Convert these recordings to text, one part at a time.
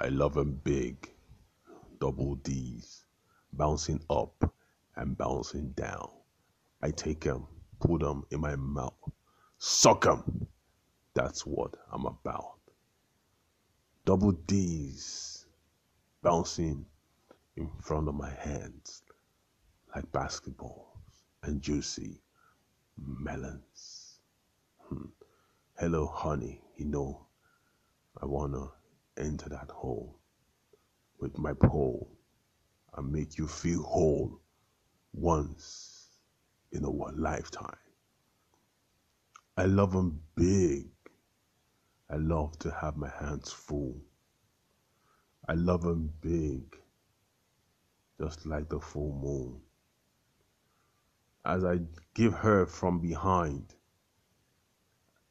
I love 'em big, double D's, bouncing up and bouncing down. I take 'em, put 'em in my mouth, suck 'em. That's what I'm about. Double D's bouncing in front of my hands like basketballs and juicy melons. Hmm. Hello, honey. You know, I wanna enter that hole with my pole and make you feel whole once in a lifetime. I love them big. I love to have my hands full. I love them big, just like the full moon. As I give her from behind,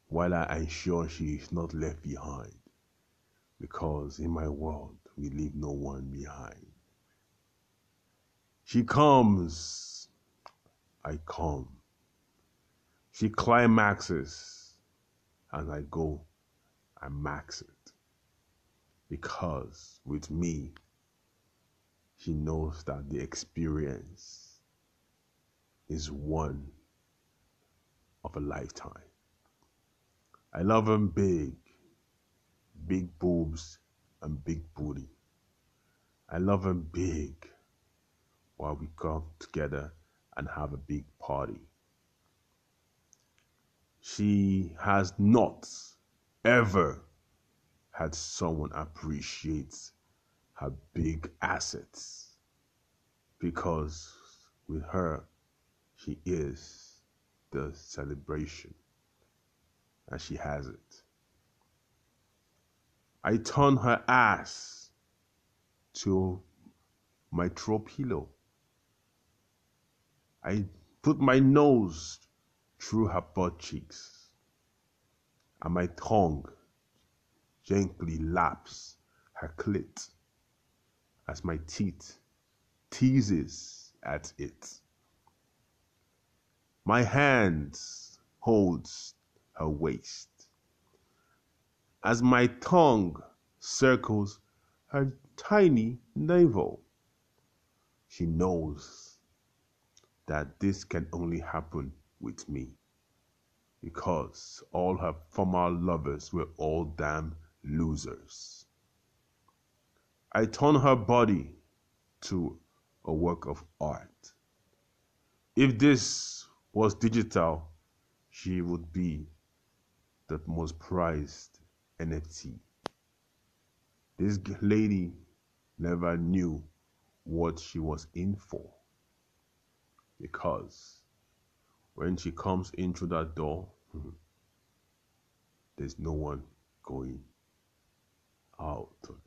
while I ensure she is not left behind because in my world we leave no one behind. She comes, I come. She climaxes, and I go, I max it. Because with me, she knows that the experience is one of a lifetime. I love him big big boobs and big booty. I love them big while we come together and have a big party. She has not ever had someone appreciate her big assets because with her, she is the celebration and she has it. I turn her ass to my throw pillow. I put my nose through her butt cheeks, and my tongue gently laps her clit as my teeth teases at it. My hands holds her waist as my tongue circles her tiny navel. She knows that this can only happen with me because all her former lovers were all damn losers. I turn her body to a work of art. If this was digital, she would be the most prized NFT. This lady never knew what she was in for because when she comes in through that door, hmm, there's no one going out of